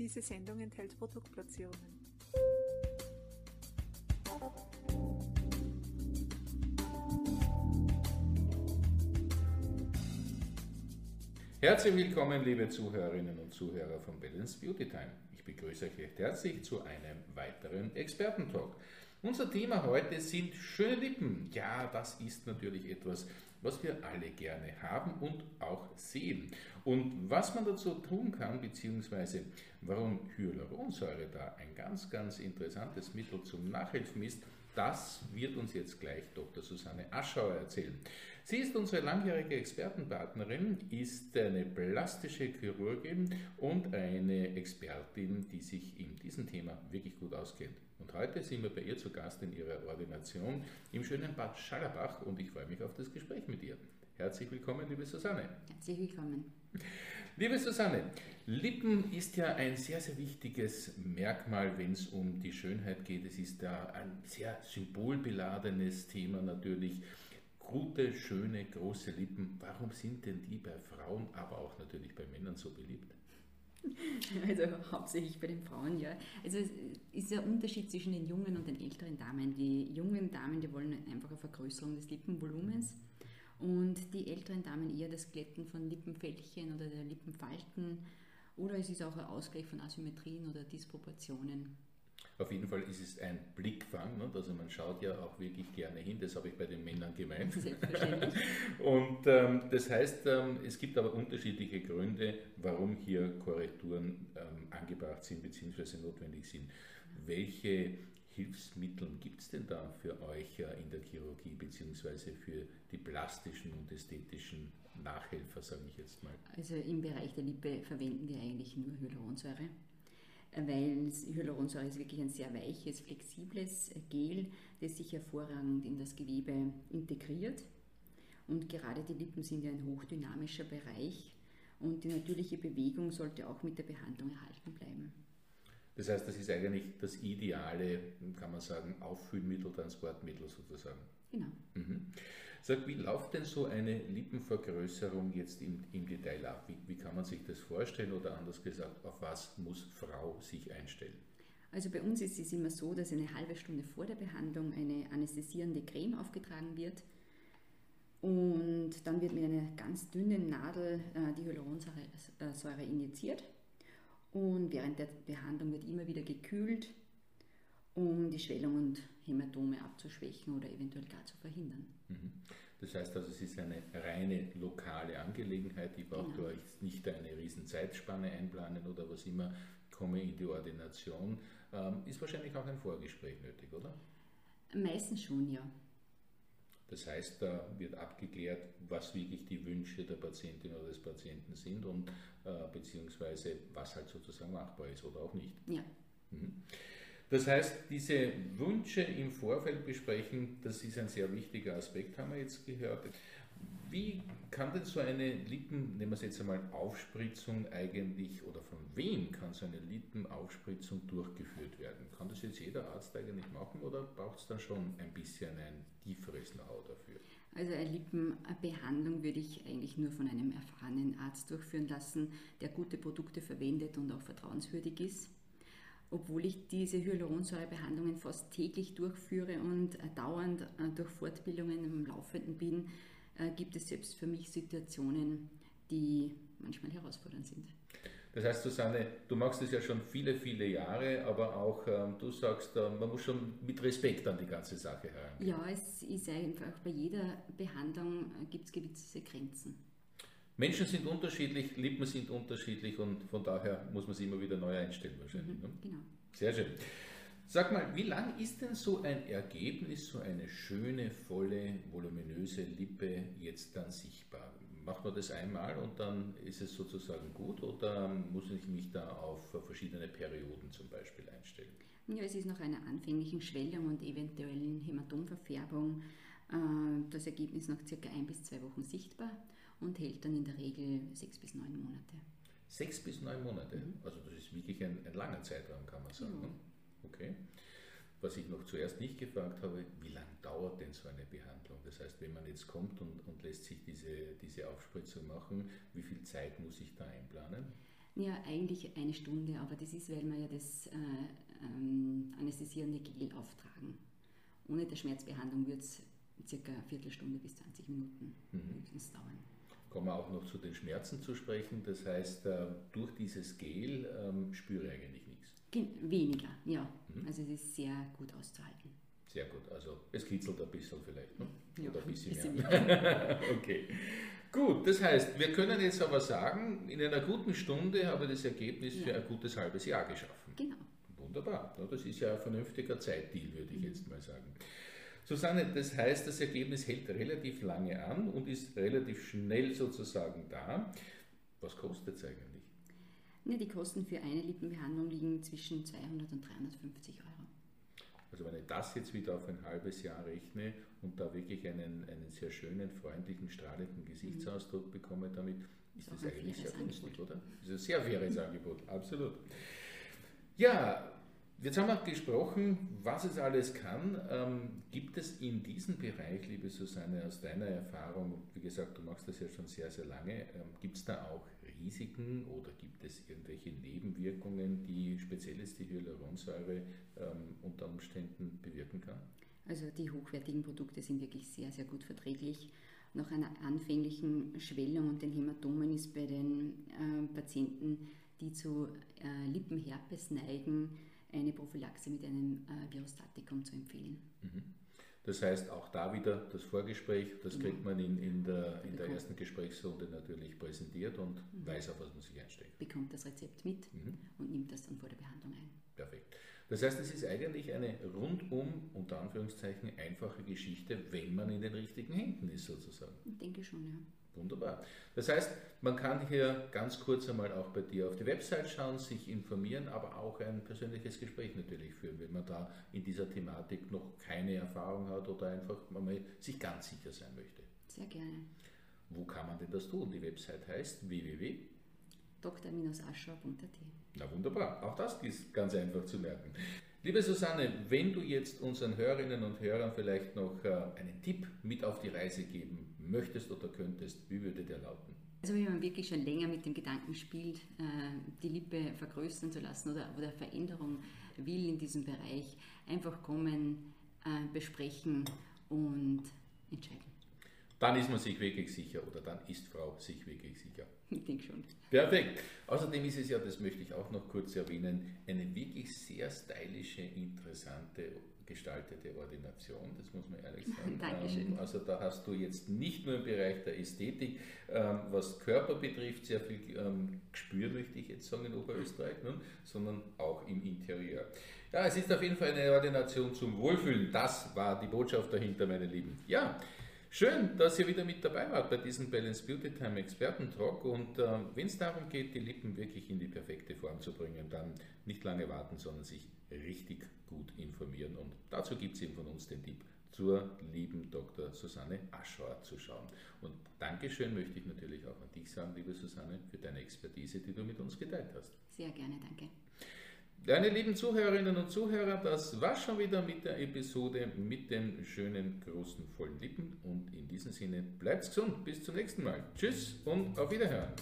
Diese Sendung enthält Produktplatzierungen. Herzlich willkommen, liebe Zuhörerinnen und Zuhörer von Balance Beauty Time. Ich begrüße euch recht herzlich zu einem weiteren Expertentalk. Unser Thema heute sind schöne Lippen. Ja, das ist natürlich etwas, was wir alle gerne haben und auch sehen. Und was man dazu tun kann, beziehungsweise warum Hyaluronsäure da ein ganz, ganz interessantes Mittel zum Nachhelfen ist, das wird uns jetzt gleich Dr. Susanne Aschauer erzählen. Sie ist unsere langjährige Expertenpartnerin, ist eine plastische Chirurgin und eine Expertin, die sich in diesem Thema wirklich gut auskennt. Und heute sind wir bei ihr zu Gast in ihrer Ordination im schönen Bad Schallerbach und ich freue mich auf das Gespräch mit ihr. Herzlich willkommen, liebe Susanne. Herzlich willkommen. Liebe Susanne, Lippen ist ja ein sehr, sehr wichtiges Merkmal, wenn es um die Schönheit geht. Es ist da ein sehr symbolbeladenes Thema natürlich. Gute, schöne, große Lippen. Warum sind denn die bei Frauen, aber auch natürlich bei Männern so beliebt? Also hauptsächlich bei den Frauen, ja. Also es ist ein Unterschied zwischen den jungen und den älteren Damen. Die jungen Damen, die wollen einfach eine Vergrößerung des Lippenvolumens und die älteren Damen eher das Glätten von Lippenfältchen oder der Lippenfalten oder es ist auch ein Ausgleich von Asymmetrien oder Disproportionen. Auf jeden Fall ist es ein Blickfang, ne? also man schaut ja auch wirklich gerne hin, das habe ich bei den Männern gemeint. Selbstverständlich. Und ähm, das heißt, ähm, es gibt aber unterschiedliche Gründe, warum hier Korrekturen ähm, angebracht sind bzw. notwendig sind. Welche Hilfsmittel gibt es denn da für euch äh, in der Chirurgie bzw. für die plastischen und ästhetischen Nachhelfer, sage ich jetzt mal? Also im Bereich der Lippe verwenden wir eigentlich nur Hyaluronsäure weil Hyaluronsäure ist wirklich ein sehr weiches, flexibles Gel, das sich hervorragend in das Gewebe integriert. Und gerade die Lippen sind ja ein hochdynamischer Bereich und die natürliche Bewegung sollte auch mit der Behandlung erhalten bleiben. Das heißt, das ist eigentlich das ideale, kann man sagen, Auffüllmittel, Transportmittel sozusagen. Genau. Mhm. Sag, wie läuft denn so eine Lippenvergrößerung jetzt im, im Detail ab? Wie, wie kann man sich das vorstellen oder anders gesagt, auf was muss Frau sich einstellen? Also bei uns ist es immer so, dass eine halbe Stunde vor der Behandlung eine anästhesierende Creme aufgetragen wird. Und dann wird mit einer ganz dünnen Nadel äh, die Hyaluronsäure injiziert. Und während der Behandlung wird immer wieder gekühlt, um die Schwellung und Hämatome abzuschwächen oder eventuell gar zu verhindern. Mhm. Das heißt also, es ist eine reine lokale Angelegenheit. Ich brauche genau. euch nicht eine riesen Zeitspanne einplanen oder was immer, komme in die Ordination. Ähm, ist wahrscheinlich auch ein Vorgespräch nötig, oder? Meistens schon, ja. Das heißt, da wird abgeklärt, was wirklich die Wünsche der Patientin oder des Patienten sind und äh, beziehungsweise was halt sozusagen machbar ist oder auch nicht. Ja. Mhm. Das heißt, diese Wünsche im Vorfeld besprechen, das ist ein sehr wichtiger Aspekt, haben wir jetzt gehört. Wie kann denn so eine Lippen, nehmen wir es jetzt einmal, Aufspritzung eigentlich oder von wem kann so eine Lippenaufspritzung durchgeführt werden? Kann das jetzt jeder Arzt eigentlich machen oder braucht es dann schon ein bisschen ein tieferes Know-how dafür? Also eine Lippenbehandlung würde ich eigentlich nur von einem erfahrenen Arzt durchführen lassen, der gute Produkte verwendet und auch vertrauenswürdig ist obwohl ich diese Hyaluronsäurebehandlungen fast täglich durchführe und äh, dauernd äh, durch Fortbildungen im Laufenden bin, äh, gibt es selbst für mich Situationen, die manchmal herausfordernd sind. Das heißt, Susanne, du machst es ja schon viele, viele Jahre, aber auch ähm, du sagst, äh, man muss schon mit Respekt an die ganze Sache herangehen. Ja, es ist einfach bei jeder Behandlung äh, gibt es gewisse Grenzen. Menschen sind unterschiedlich, Lippen sind unterschiedlich und von daher muss man sich immer wieder neu einstellen wahrscheinlich. Mhm, ne? Genau. Sehr schön. Sag mal, wie lang ist denn so ein Ergebnis, so eine schöne, volle, voluminöse Lippe jetzt dann sichtbar? Macht man das einmal und dann ist es sozusagen gut oder muss ich mich da auf verschiedene Perioden zum Beispiel einstellen? Ja, es ist nach einer anfänglichen Schwellung und eventuellen Hämatomverfärbung äh, das Ergebnis nach circa ein bis zwei Wochen sichtbar und hält dann in der Regel sechs bis neun Monate. Sechs bis neun Monate? Mhm. Also das ist wirklich ein, ein, langer Zeitraum, kann man sagen. Ja. Okay. Was ich noch zuerst nicht gefragt habe, wie lange dauert denn so eine Behandlung? Das heißt, wenn man jetzt kommt und, und lässt sich diese, diese Aufspritzung machen, wie viel Zeit muss ich da einplanen? Ja, eigentlich eine Stunde, aber das ist, weil wir ja das äh, ähm, anästhesierende Gel auftragen. Ohne der Schmerzbehandlung wird es circa eine Viertelstunde bis 20 Minuten Mhm. höchstens dauern. Kommen wir auch noch zu den Schmerzen zu sprechen. Das heißt, äh, durch dieses Gel ähm, spüre ich eigentlich Weniger, ja. Mhm. Also es ist sehr gut auszuhalten. Sehr gut. Also es kitzelt ein bisschen vielleicht. Ne? Ja, Oder ein bisschen, bisschen mehr. okay. Gut, das heißt, wir können jetzt aber sagen, in einer guten Stunde habe ich das Ergebnis für Ja. ein gutes halbes Jahr geschaffen. Genau. Wunderbar. Das ist ja ein vernünftiger Zeitdeal, würde ich jetzt mal sagen. Susanne, das heißt, das Ergebnis hält relativ lange an und ist relativ schnell sozusagen da. Was kostet es eigentlich? Ja, die Kosten für eine Lippenbehandlung liegen zwischen 200 und 350 Euro. Also wenn ich das jetzt wieder auf ein halbes Jahr rechne und da wirklich einen, einen sehr schönen, freundlichen, strahlenden Gesichtsausdruck bekomme damit, ist Ist das eigentlich sehr günstig, oder? Das ist ein sehr faires Angebot, absolut. Ja, jetzt haben wir gesprochen, was es alles kann. Ähm, gibt es in diesem Bereich, liebe Susanne, aus deiner Erfahrung, wie gesagt, du machst das ja schon sehr, sehr lange, ähm, gibt es da auch Risiken oder gibt es irgendwelche Nebenwirkungen, die speziell jetzt die Hyaluronsäure ähm, unter Umständen bewirken kann? Also die hochwertigen Produkte sind wirklich sehr, sehr gut verträglich. Nach einer anfänglichen Schwellung und den Hämatomen ist bei den äh, Patienten, die zu äh, Lippenherpes neigen, eine Prophylaxe mit einem äh, Virostatikum zu empfehlen. Mhm. Das heißt, auch da wieder das Vorgespräch, das Genau. kriegt man in, in, der, in der ersten Gesprächsrunde natürlich präsentiert und Mhm. weiß, auf was man sich einstellt. Bekommt das Rezept mit Mhm. und nimmt das dann vor der Behandlung ein. Perfekt. Das heißt, es ist eigentlich eine rundum, unter Anführungszeichen, einfache Geschichte, wenn man in den richtigen Händen ist, sozusagen. Ich denke schon, ja. Wunderbar. Das heißt, man kann hier ganz kurz einmal auch bei dir auf die Website schauen, sich informieren, aber auch ein persönliches Gespräch natürlich führen, wenn man da in dieser Thematik noch keine Erfahrung hat oder einfach mal sich ganz sicher sein möchte. Sehr gerne. Wo kann man denn das tun? Die Website heißt www. dr-aschau.at Na wunderbar, auch das ist ganz einfach zu merken. Liebe Susanne, wenn du jetzt unseren Hörerinnen und Hörern vielleicht noch äh, einen Tipp mit auf die Reise geben möchtest oder könntest, wie würde der lauten? Also wenn man wirklich schon länger mit dem Gedanken spielt, äh, die Lippe vergrößern zu lassen oder, oder Veränderung will in diesem Bereich, einfach kommen, äh, besprechen und entscheiden. Dann ist man sich wirklich sicher oder dann ist Frau sich wirklich sicher. Ich denke schon. Perfekt. Außerdem ist es ja, das möchte ich auch noch kurz erwähnen, eine wirklich sehr stylische, interessante, gestaltete Ordination. Das muss man ehrlich sagen. Dankeschön. Ähm, Also da hast du jetzt nicht nur im Bereich der Ästhetik, ähm, was Körper betrifft, sehr viel ähm, Gespür, möchte ich jetzt sagen, in Oberösterreich, ne? sondern auch im Interieur. Ja, es ist auf jeden Fall eine Ordination zum Wohlfühlen. Das war die Botschaft dahinter, meine Lieben. Ja, Schön, dass ihr wieder mit dabei wart bei diesem Balance Beauty Time Expertentalk. Und äh, wenn es darum geht, die Lippen wirklich in die perfekte Form zu bringen, dann nicht lange warten, sondern sich richtig gut informieren. Und dazu gibt es eben von uns den Tipp, zur lieben Dr. Susanne Aschauer zu schauen. Und Dankeschön möchte ich natürlich auch an dich sagen, liebe Susanne, für deine Expertise, die du mit uns geteilt hast. Sehr gerne, danke. Meine lieben Zuhörerinnen und Zuhörer, das war schon wieder mit der Episode mit den schönen, großen, vollen Lippen. Und in diesem Sinne, bleibt gesund. Bis zum nächsten Mal. Tschüss und auf Wiederhören.